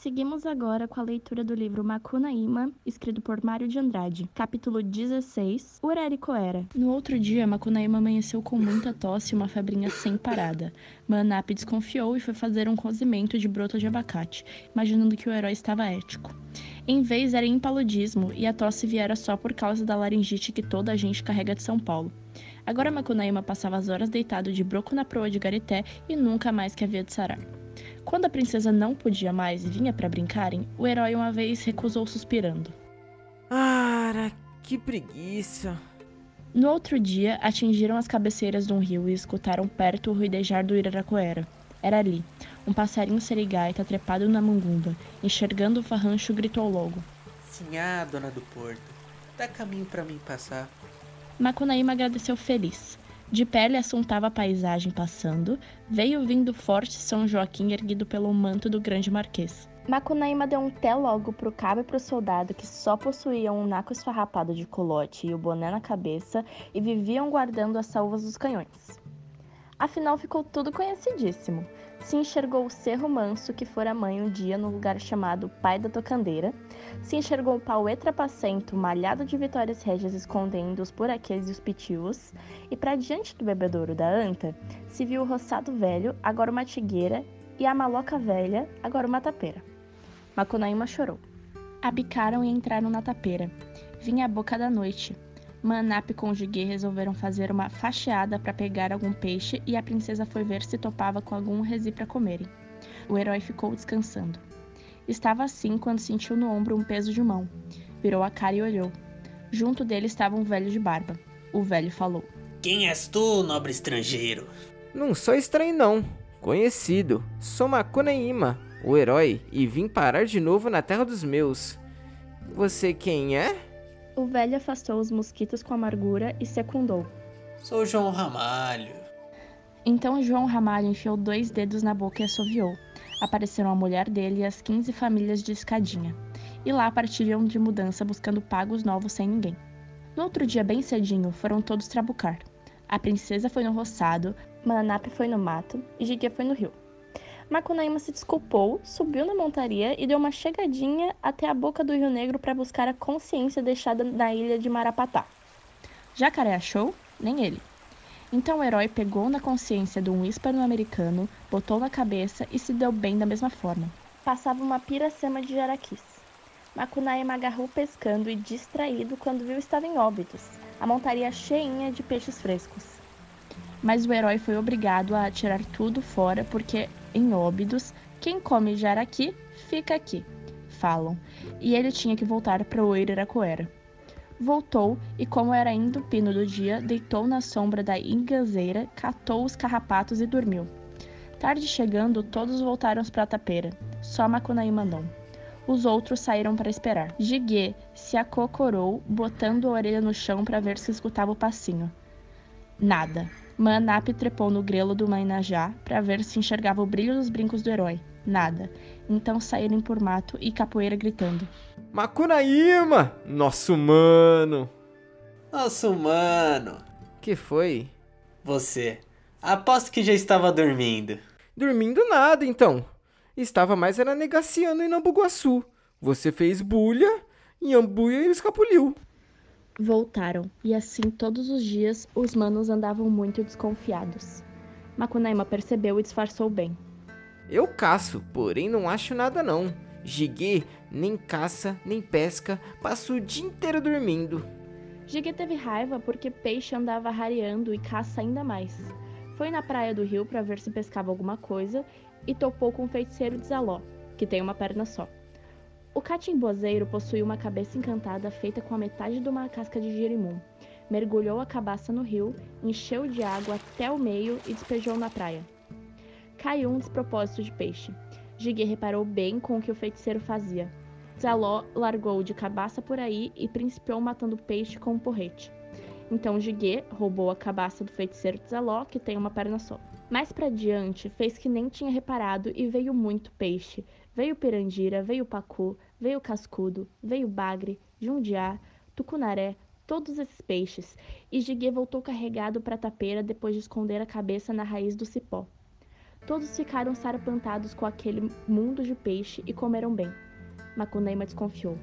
Seguimos agora com a leitura do livro Macunaíma, escrito por Mário de Andrade, capítulo 16, Uraricoera. No outro dia, Macunaíma amanheceu com muita tosse e uma febrinha sem parada. Manap desconfiou e foi fazer um cozimento de broto de abacate, imaginando que o herói estava ético. Em vez era impaludismo e a tosse viera só por causa da laringite que toda a gente carrega de São Paulo. Agora Macunaíma passava as horas deitado de broco na proa de Garité e nunca mais que havia de sarar. Quando a princesa não podia mais e vinha para brincarem, o herói uma vez recusou suspirando. Ah, que preguiça. No outro dia, atingiram as cabeceiras de um rio e escutaram perto o ruidejar do Iraracoera. Era ali. Um passarinho serigaita trepado na mungumba, enxergando o farrancho, gritou logo. Sinhá, dona do porto, dá caminho para mim passar. Macunaíma agradeceu feliz. De pé ele assuntava a paisagem passando, veio vindo forte São Joaquim erguido pelo manto do grande marquês. Macunaíma deu um té logo pro cabo e pro soldado que só possuíam um naco esfarrapado de colote e o boné na cabeça e viviam guardando as salvas dos canhões. Afinal ficou tudo conhecidíssimo se enxergou o Cerro Manso, que fora mãe um dia no lugar chamado Pai da Tocandeira, se enxergou o Pauê Trapacento, malhado de vitórias régias escondendo os buraquês e os pitios, e para diante do bebedouro da anta, se viu o roçado velho, agora uma tigueira, e a maloca velha, agora uma tapeira. Macunaíma chorou. Abicaram e entraram na tapeira. Vinha a boca da noite, Manap e Conjuguê resolveram fazer uma facheada para pegar algum peixe e a princesa foi ver se topava com algum resi para comerem. O herói ficou descansando. Estava assim quando sentiu no ombro um peso de mão. Virou a cara e olhou. Junto dele estava um velho de barba. O velho falou: Quem és tu, nobre estrangeiro? Não sou estranho, não. Conhecido. Sou Makuneima, o herói, e vim parar de novo na terra dos meus. Você quem é? O velho afastou os mosquitos com amargura e secundou. Sou João Ramalho. Então João Ramalho enfiou dois dedos na boca e assoviou. Apareceram a mulher dele e as 15 famílias de escadinha. E lá partilham de mudança buscando pagos novos sem ninguém. No outro dia, bem cedinho, foram todos trabucar. A princesa foi no roçado, Mananap foi no mato e Gigue foi no rio. Macunaíma se desculpou, subiu na montaria e deu uma chegadinha até a boca do Rio Negro para buscar a consciência deixada na ilha de Marapatá. Jacaré achou? Nem ele. Então o herói pegou na consciência de um hispano-americano, botou na cabeça e se deu bem da mesma forma. Passava uma piracema de jaraquis. Macunaíma agarrou pescando e distraído quando viu estava em óbitos, a montaria cheinha de peixes frescos. Mas o herói foi obrigado a tirar tudo fora porque em Óbidos, quem come jaraqui, fica aqui, falam, e ele tinha que voltar para o Iraracoera. Voltou e, como era ainda o pino do dia, deitou na sombra da ingazeira, catou os carrapatos e dormiu. Tarde chegando, todos voltaram para a tapeira, só Macunaíma não. Os outros saíram para esperar. Jiguê se acocorou, botando a orelha no chão para ver se escutava o passinho. Nada. Manap trepou no grelo do Mainajá para ver se enxergava o brilho dos brincos do herói. Nada. Então saíram por mato e capoeira gritando. Macunaíma! Nosso mano! Nosso mano! Que foi? Você. Aposto que já estava dormindo. Dormindo nada, então. Estava mais era negaciando em Nambuguaçu. Você fez bulha, em Ambuia e escapuliu. Voltaram, e assim todos os dias os manos andavam muito desconfiados. Macunaíma percebeu e disfarçou bem. Eu caço, porém não acho nada não. Gigue nem caça, nem pesca, passa o dia inteiro dormindo. Gigue teve raiva porque peixe andava rareando e caça ainda mais. Foi na praia do rio para ver se pescava alguma coisa e topou com o feiticeiro de Zaló, que tem uma perna só. O catimbozeiro possuía uma cabeça encantada feita com a metade de uma casca de girimum. Mergulhou a cabaça no rio, encheu de água até o meio e despejou na praia. Caiu um despropósito de peixe. Gigue reparou bem com o que o feiticeiro fazia. Zaló largou de cabaça por aí e principiou matando o peixe com um porrete. Então Gigue roubou a cabaça do feiticeiro de Zaló, que tem uma perna só. Mais para diante, fez que nem tinha reparado e veio muito peixe, Veio Pirandira, veio Pacu, veio Cascudo, veio Bagre, Jundiá, Tucunaré, todos esses peixes, e Jiguê voltou carregado para a tapeira depois de esconder a cabeça na raiz do cipó. Todos ficaram sarpantados com aquele mundo de peixe e comeram bem. Macunaíma desconfiou.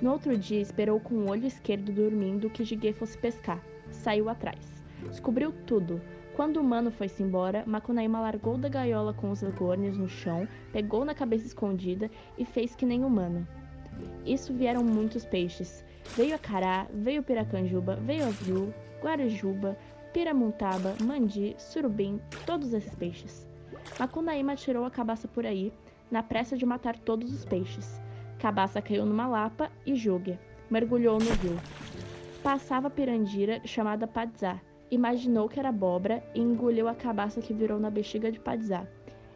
No outro dia, esperou com o olho esquerdo dormindo que Jiguê fosse pescar. Saiu atrás. Descobriu tudo. Quando o humano foi-se embora, Macunaíma largou da gaiola com os legornes no chão, pegou na cabeça escondida e fez que nem humano. Isso vieram muitos peixes. Veio a cará, veio piracanjuba, veio a viu, guarajuba, piramuntaba, mandi, surubim, todos esses peixes. Macunaíma tirou a cabaça por aí, na pressa de matar todos os peixes. Cabaça caiu numa lapa e Júgia mergulhou no rio. Passava pirandira chamada Padzá. Imaginou que era abóbora e engoliu a cabaça que virou na bexiga de Padzá.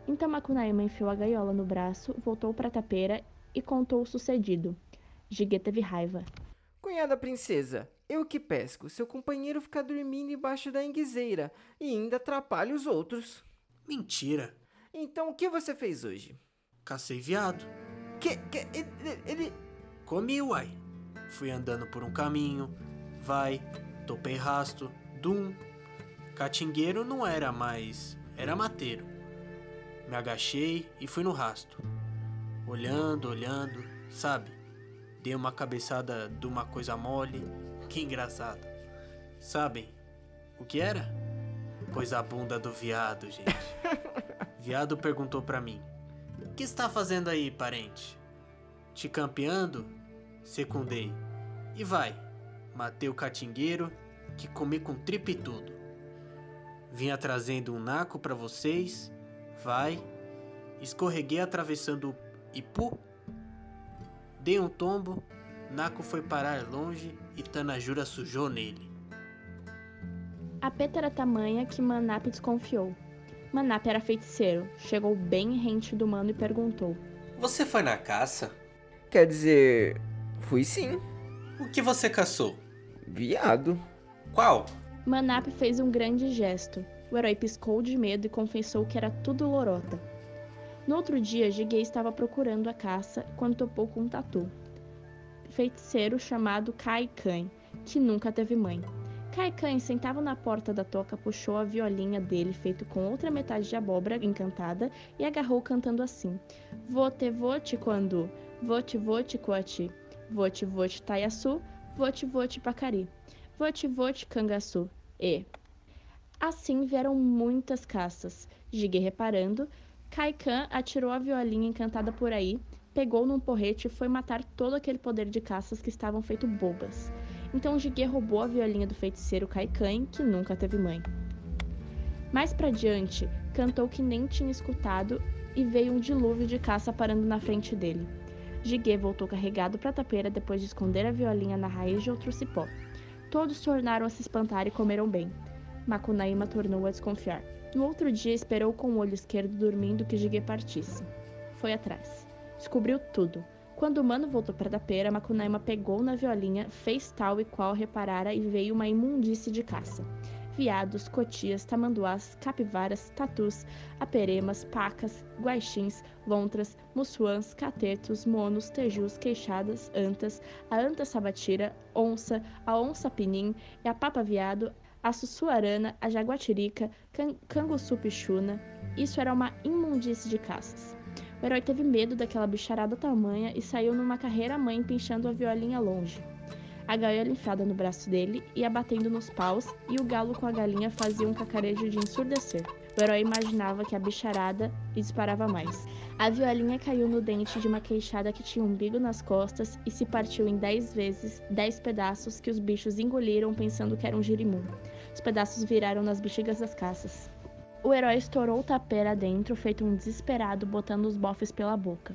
Então Macunaíma enfiou a gaiola no braço, voltou para a tapeira e contou o sucedido. Jiguê teve raiva. Cunhada princesa, eu que pesco, seu companheiro fica dormindo embaixo da enguizeira e ainda atrapalha os outros. Mentira. Então o que você fez hoje? Cacei viado. Que, que ele, ele... Comi, uai. Fui andando por um caminho, vai, topei rasto, dum. Catingueiro não era mais, era mateiro. Me agachei e fui no rasto. Olhando, olhando, sabe? Dei uma cabeçada de uma coisa mole, que engraçado. Sabem o que era? Pois a bunda do viado, gente. viado perguntou pra mim: que está fazendo aí, parente? Te campeando? Secundei. E vai. Matei o catingueiro, que comi com tripe tudo. Vinha trazendo um naco para vocês. Vai. Escorreguei atravessando o Ipu. Dei um tombo. Naco foi parar longe e Tanajura sujou nele. A peta era tamanha que Manap desconfiou. Manap era feiticeiro, chegou bem rente do mano e perguntou: Você foi na caça? Quer dizer, fui sim. O que você caçou? Viado. Qual? Manap fez um grande gesto. O herói piscou de medo e confessou que era tudo lorota. No outro dia, Jiguei estava procurando a caça quando topou com um tatu. Feiticeiro chamado Kai Kan, que nunca teve mãe. Kaikan, sentado na porta da toca, puxou a violinha dele, feito com outra metade de abóbora encantada, e agarrou cantando assim: Vote, vote, quando? Vote, vote, coati. Vote, vote, taiaçu. Vote, vote, pacari. Vote, vote, cangaçu. E. Assim vieram muitas caças. Gigue reparando, Kaikan atirou a violinha encantada por aí, pegou num porrete e foi matar todo aquele poder de caças que estavam feito bobas. Então Jiguê roubou a violinha do feiticeiro Kaikan, que nunca teve mãe. Mais para diante, cantou que nem tinha escutado e veio um dilúvio de caça parando na frente dele. Jiguê voltou carregado para a tapeira depois de esconder a violinha na raiz de outro cipó. Todos tornaram a se espantar e comeram bem. Macunaíma tornou a desconfiar. No outro dia, esperou com o olho esquerdo dormindo que Jiguê partisse. Foi atrás. Descobriu tudo quando o mano voltou para da pera, Macunaíma pegou na violinha, fez tal e qual reparara e veio uma imundície de caça. Viados, cotias, tamanduás, capivaras, tatus, aperemas, pacas, guaxins, lontras, mussuãs, catetos, monos, tejus, queixadas, antas, a anta sabatira, onça, a onça pinim e a papa viado, a sussuarana, a jaguatirica, can canguçu pichuna. Isso era uma imundície de caças. O herói teve medo daquela bicharada tamanha e saiu numa carreira mãe pinchando a violinha longe. A gaiola enfiada no braço dele ia batendo nos paus e o galo com a galinha fazia um cacarejo de ensurdecer. O herói imaginava que a bicharada disparava mais. A violinha caiu no dente de uma queixada que tinha um umbigo nas costas e se partiu em dez vezes, dez pedaços que os bichos engoliram pensando que era um girimum. Os pedaços viraram nas bexigas das caças. O herói estourou o tapera dentro, feito um desesperado, botando os bofes pela boca.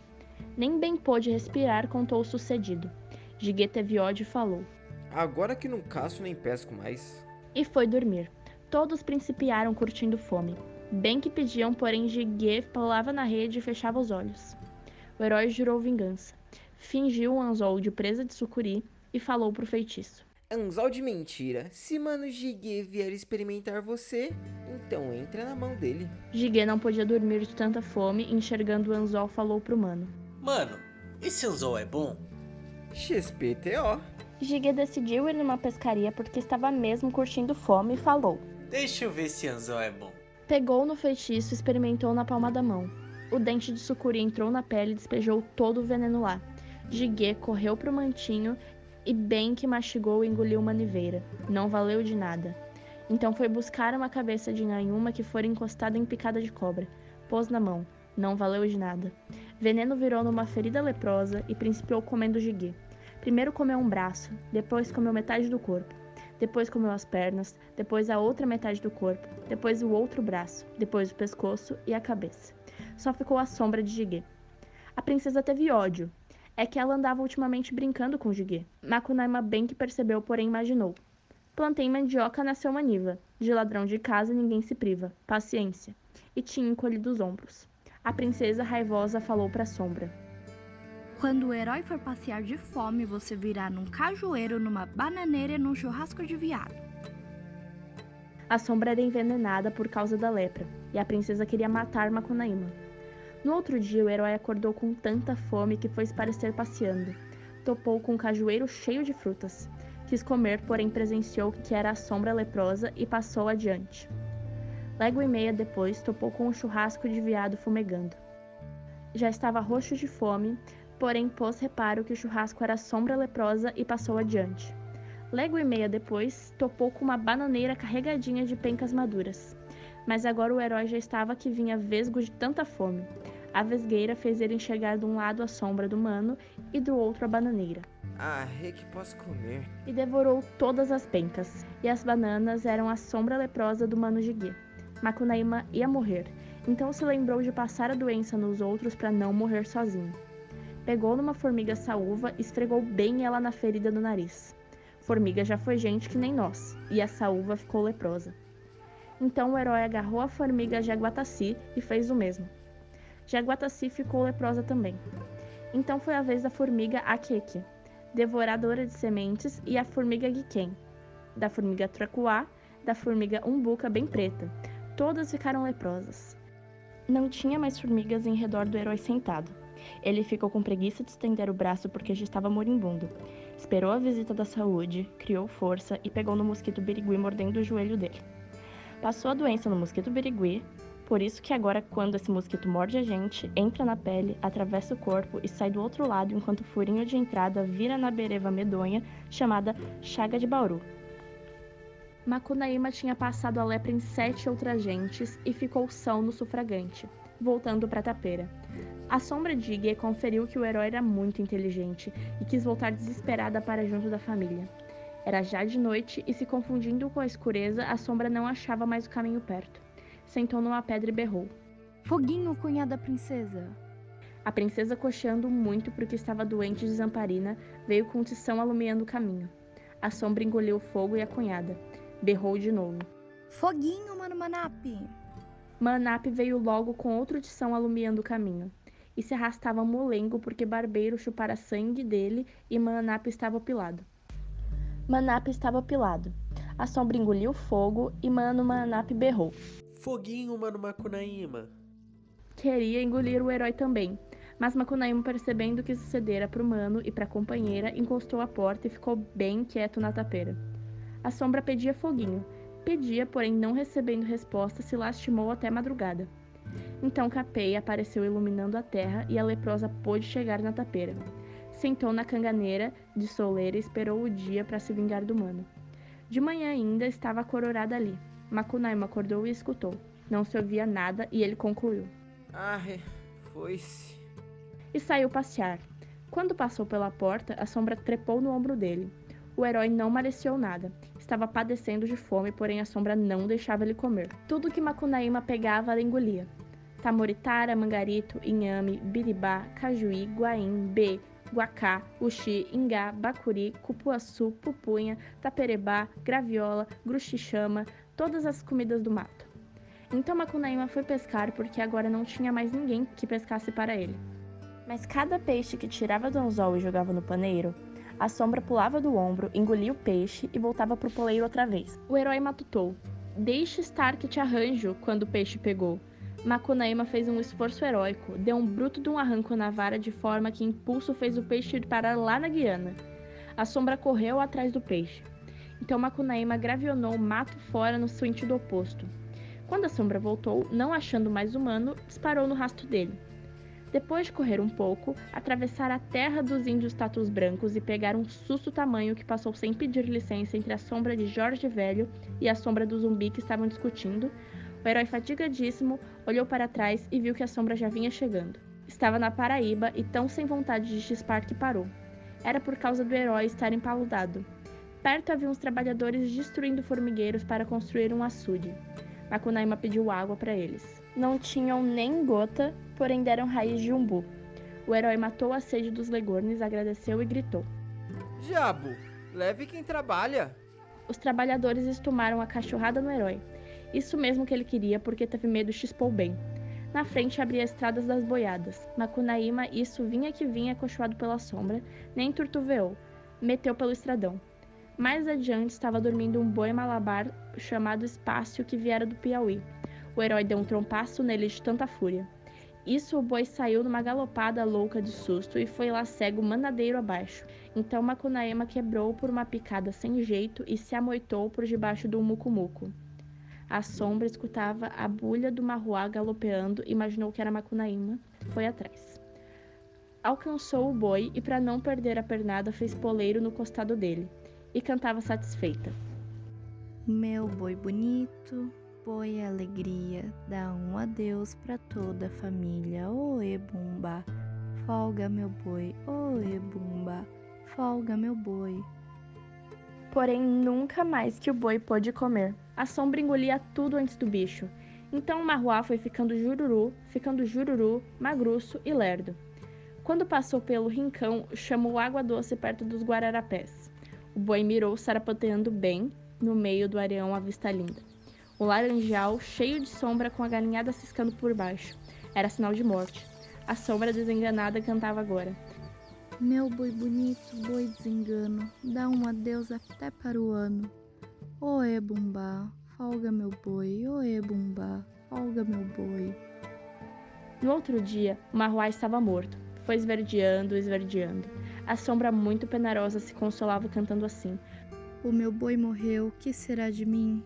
Nem bem pôde respirar, contou o sucedido. Jiguê teve ódio e falou: Agora que não caço nem pesco mais. E foi dormir. Todos principiaram curtindo fome. Bem que pediam, porém Jiguê pulava na rede e fechava os olhos. O herói jurou vingança. Fingiu um anzol de presa de sucuri e falou pro feitiço: Anzol de mentira. Se Mano Jiguê vier experimentar você, então entra na mão dele. Jiguê não podia dormir de tanta fome, enxergando o anzol falou pro mano. Mano, esse anzol é bom? XPTO. Jiguê decidiu ir numa pescaria porque estava mesmo curtindo fome e falou. Deixa eu ver se anzol é bom. Pegou no feitiço e experimentou na palma da mão. O dente de sucuri entrou na pele e despejou todo o veneno lá. Jiguê correu pro mantinho e bem que mastigou e engoliu uma niveira. Não valeu de nada. Então foi buscar uma cabeça de nhanhuma que fora encostada em picada de cobra. Pôs na mão. Não valeu de nada. Veneno virou numa ferida leprosa e principiou comendo Jiguê. Primeiro comeu um braço, depois comeu metade do corpo, depois comeu as pernas, depois a outra metade do corpo, depois o outro braço, depois o pescoço e a cabeça só ficou a sombra de Jiguê. A princesa teve ódio. É que ela andava ultimamente brincando com Jiguê. Makunaima bem que percebeu, porém imaginou. Plantei mandioca, nasceu maniva. De ladrão de casa ninguém se priva. Paciência. E tinha encolhido os ombros. A princesa raivosa falou para a sombra. Quando o herói for passear de fome, você virá num cajueiro, numa bananeira e num churrasco de viado. A sombra era envenenada por causa da lepra, e a princesa queria matar Makunaima. No outro dia, o herói acordou com tanta fome que foi parecer passeando. Topou com um cajueiro cheio de frutas. Quis comer, porém presenciou que era a sombra leprosa e passou adiante. Légua e meia depois, topou com um churrasco de viado fumegando. Já estava roxo de fome, porém pôs reparo que o churrasco era a sombra leprosa e passou adiante. Légua e meia depois, topou com uma bananeira carregadinha de pencas maduras. Mas agora o herói já estava que vinha vesgo de tanta fome. A vesgueira fez ele enxergar de um lado a sombra do mano e do outro a bananeira. Ah, é que posso comer. E devorou todas as pencas. E as bananas eram a sombra leprosa do mano Jiguê. Macunaíma ia morrer, então se lembrou de passar a doença nos outros para não morrer sozinho. Pegou numa formiga saúva e esfregou bem ela na ferida do nariz. Formiga já foi gente que nem nós, e a saúva ficou leprosa. Então o herói agarrou a formiga Jaguataci e fez o mesmo. Jaguataci ficou leprosa também. Então foi a vez da formiga Akeke, devoradora de sementes, e a formiga Giken, da formiga Tracuá, da formiga Umbuca bem preta. Todas ficaram leprosas. Não tinha mais formigas em redor do herói sentado. Ele ficou com preguiça de estender o braço porque já estava moribundo. Esperou a visita da saúde, criou força e pegou no mosquito birigui mordendo o joelho dele. Passou a doença no mosquito birigui, por isso que agora quando esse mosquito morde a gente, entra na pele, atravessa o corpo e sai do outro lado enquanto o furinho de entrada vira na bereva medonha chamada chaga de Bauru. Macunaíma tinha passado a lepra em sete outras gentes e ficou são no sufragante, voltando para Tapeira. A sombra de Iguê conferiu que o herói era muito inteligente e quis voltar desesperada para junto da família. Era já de noite e, se confundindo com a escureza, a sombra não achava mais o caminho perto. Sentou numa pedra e berrou. Foguinho, cunhada princesa. A princesa, cocheando muito porque estava doente de zamparina, veio com tição alumiando o caminho. A sombra engoliu o fogo e a cunhada. Berrou de novo. Foguinho, mano Manap! Manap veio logo com outro tição alumiando o caminho. E se arrastava molengo porque Barbeiro chupara sangue dele e Manap estava pilado. Manap estava pilado. A sombra engoliu fogo e Mano Manap berrou. Foguinho, mano Macunaíma. Queria engolir o herói também, mas Macunaíma, percebendo que sucedera pro mano e pra companheira, encostou a porta e ficou bem quieto na tapeira. A sombra pedia foguinho. Pedia, porém, não recebendo resposta, se lastimou até madrugada. Então Capeia apareceu iluminando a terra e a leprosa pôde chegar na tapeira. Sentou na canganeira de soleira e esperou o dia para se vingar do mano. De manhã ainda estava cororada ali. Macunaíma acordou e escutou. Não se ouvia nada e ele concluiu. Ah, é, foi-se. E saiu passear. Quando passou pela porta, a sombra trepou no ombro dele. O herói não mareciou nada. Estava padecendo de fome, porém a sombra não deixava ele comer. Tudo que Macunaíma pegava, ela engolia. Tamoritara, mangarito, inhame, biribá, cajuí, guaim, bê, guacá, uxi, ingá, bacuri, cupuaçu, pupunha, taperebá, graviola, gruxichama, todas as comidas do mato. Então Macunaíma foi pescar porque agora não tinha mais ninguém que pescasse para ele. Mas cada peixe que tirava do anzol e jogava no paneiro, a sombra pulava do ombro, engolia o peixe e voltava pro poleiro outra vez. O herói matutou. Deixe estar que te arranjo quando o peixe pegou. Macunaíma fez um esforço heróico, deu um bruto de um arranco na vara de forma que impulso fez o peixe ir parar lá na Guiana. A sombra correu atrás do peixe. Então Macunaíma gravionou o mato fora no sentido oposto. Quando a sombra voltou, não achando mais humano, disparou no rastro dele. Depois de correr um pouco, atravessar a terra dos índios tatus brancos e pegar um susto tamanho que passou sem pedir licença entre a sombra de Jorge Velho e a sombra do zumbi que estavam discutindo, o herói fatigadíssimo olhou para trás e viu que a sombra já vinha chegando. Estava na Paraíba e tão sem vontade de chispar que parou. Era por causa do herói estar empaludado. Perto havia uns trabalhadores destruindo formigueiros para construir um açude. Macunaíma pediu água para eles. Não tinham nem gota, porém deram raiz de umbu. O herói matou a sede dos legornes, agradeceu e gritou: Diabo, leve quem trabalha. Os trabalhadores estumaram a cachorrada no herói. Isso mesmo que ele queria, porque teve medo e chispou bem. Na frente abria estradas das boiadas. Macunaíma, isso vinha que vinha, acolchoado pela sombra, nem turtuveou. Meteu pelo estradão. Mais adiante estava dormindo um boi malabar chamado Espácio que viera do Piauí. O herói deu um trompaço nele de tanta fúria. Isso o boi saiu numa galopada louca de susto e foi lá cego manadeiro abaixo. Então Macunaíma quebrou por uma picada sem jeito e se amoitou por debaixo do mucumuco. A sombra escutava a bulha do marruá galopeando e imaginou que era Macunaíma. Foi atrás. Alcançou o boi e, para não perder a pernada, fez poleiro no costado dele e cantava satisfeita. Meu boi bonito, boi alegria, dá um adeus pra toda a família. Oê, bumba, folga meu boi, oê, bumba, folga meu boi. Porém, nunca mais que o boi pôde comer. A sombra engolia tudo antes do bicho. Então o marruá foi ficando jururu, ficando jururu, magruço e lerdo. Quando passou pelo rincão, chamou água doce perto dos guararapés. O boi mirou sarapoteando bem no meio do areão à vista linda. O laranjal, cheio de sombra, com a galinhada ciscando por baixo. Era sinal de morte. A sombra desenganada cantava agora. Meu boi bonito, boi desengano, dá um adeus até para o ano. Oê, bumbá, folga meu boi, oê, bumbá, folga meu boi. No outro dia, o marruá estava morto. Foi esverdeando, esverdeando. A sombra muito penarosa se consolava cantando assim. O meu boi morreu, que será de mim?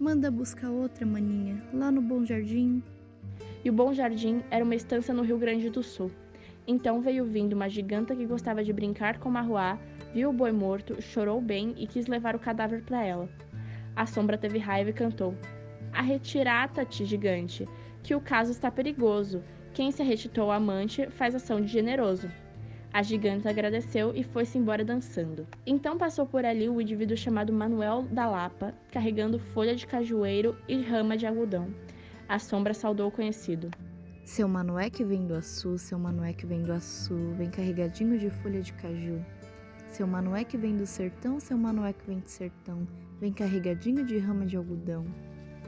Manda buscar outra, maninha, lá no Bom Jardim. E o Bom Jardim era uma estância no Rio Grande do Sul. Então veio vindo uma giganta que gostava de brincar com marruá, viu o boi morto, chorou bem e quis levar o cadáver para ela. A sombra teve raiva e cantou: Arretirata-te, gigante, que o caso está perigoso. Quem se arretitou amante faz ação de generoso. A gigante agradeceu e foi-se embora dançando. Então passou por ali o indivíduo chamado Manuel da Lapa, carregando folha de cajueiro e rama de algodão. A sombra saudou o conhecido. Seu Manué que vem do Açu, seu Manué que vem do Açu, vem carregadinho de folha de caju. Seu Manué que vem do sertão, seu Manué que vem do sertão, vem carregadinho de rama de algodão.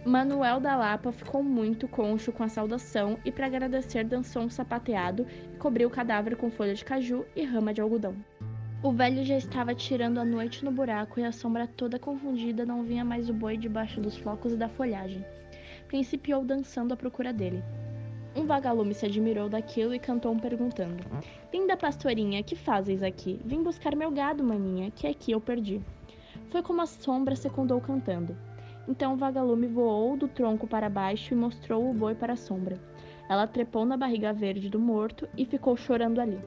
Manuel da Lapa ficou muito concho com a saudação e, para agradecer, dançou um sapateado e cobriu o cadáver com folha de caju e rama de algodão. O velho já estava tirando a noite no buraco e a sombra toda confundida não vinha mais o boi debaixo dos flocos e da folhagem. Principiou dançando à procura dele. Um vagalume se admirou daquilo e cantou um perguntando: Linda pastorinha, que fazes aqui? Vim buscar meu gado, maninha, que aqui eu perdi. Foi como a sombra secundou cantando. Então o vagalume voou do tronco para baixo e mostrou o boi para a sombra. Ela trepou na barriga verde do morto e ficou chorando ali.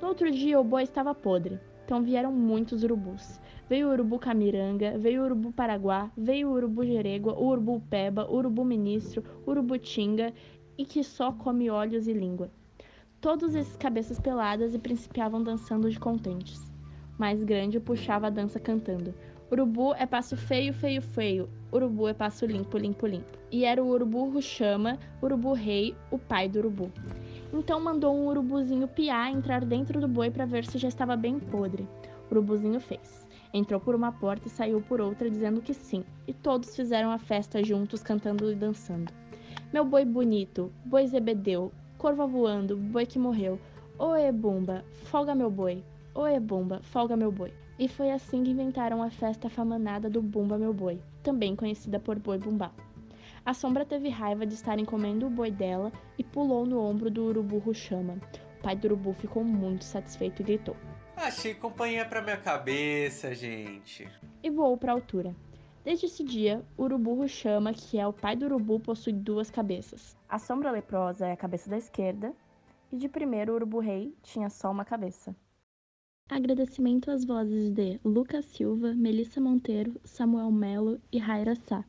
No outro dia o boi estava podre, então vieram muitos urubus. Veio o urubu camiranga, veio o urubu paraguá, veio o urubu jerégua, o urubu peba, o urubu ministro, o urubu tinga e que só come olhos e língua. Todos esses cabeças peladas e principiavam dançando de contentes. Mais grande puxava a dança cantando. Urubu é passo feio, feio, feio. Urubu é passo limpo, limpo, limpo. E era o urubu Ruxama, urubu rei, o pai do urubu. Então mandou um urubuzinho piar entrar dentro do boi para ver se já estava bem podre. O urubuzinho fez. Entrou por uma porta e saiu por outra dizendo que sim. E todos fizeram a festa juntos, cantando e dançando. Meu boi bonito, boi zebedeu, corva voando, boi que morreu. Oê, bumba, folga meu boi. Oê Bumba, folga meu boi. E foi assim que inventaram a festa famanada do Bumba Meu Boi, também conhecida por Boi Bumbá. A sombra teve raiva de estarem comendo o boi dela e pulou no ombro do urubu Ruxama. O pai do urubu ficou muito satisfeito e gritou: Achei companhia para minha cabeça, gente! E voou para a altura. Desde esse dia, o urubu Ruxama, que é o pai do urubu, possui duas cabeças. A sombra leprosa é a cabeça da esquerda, e de primeiro o urubu rei tinha só uma cabeça. Agradecimento às vozes de Lucas Silva, Melissa Monteiro, Samuel Melo e Raira Sá.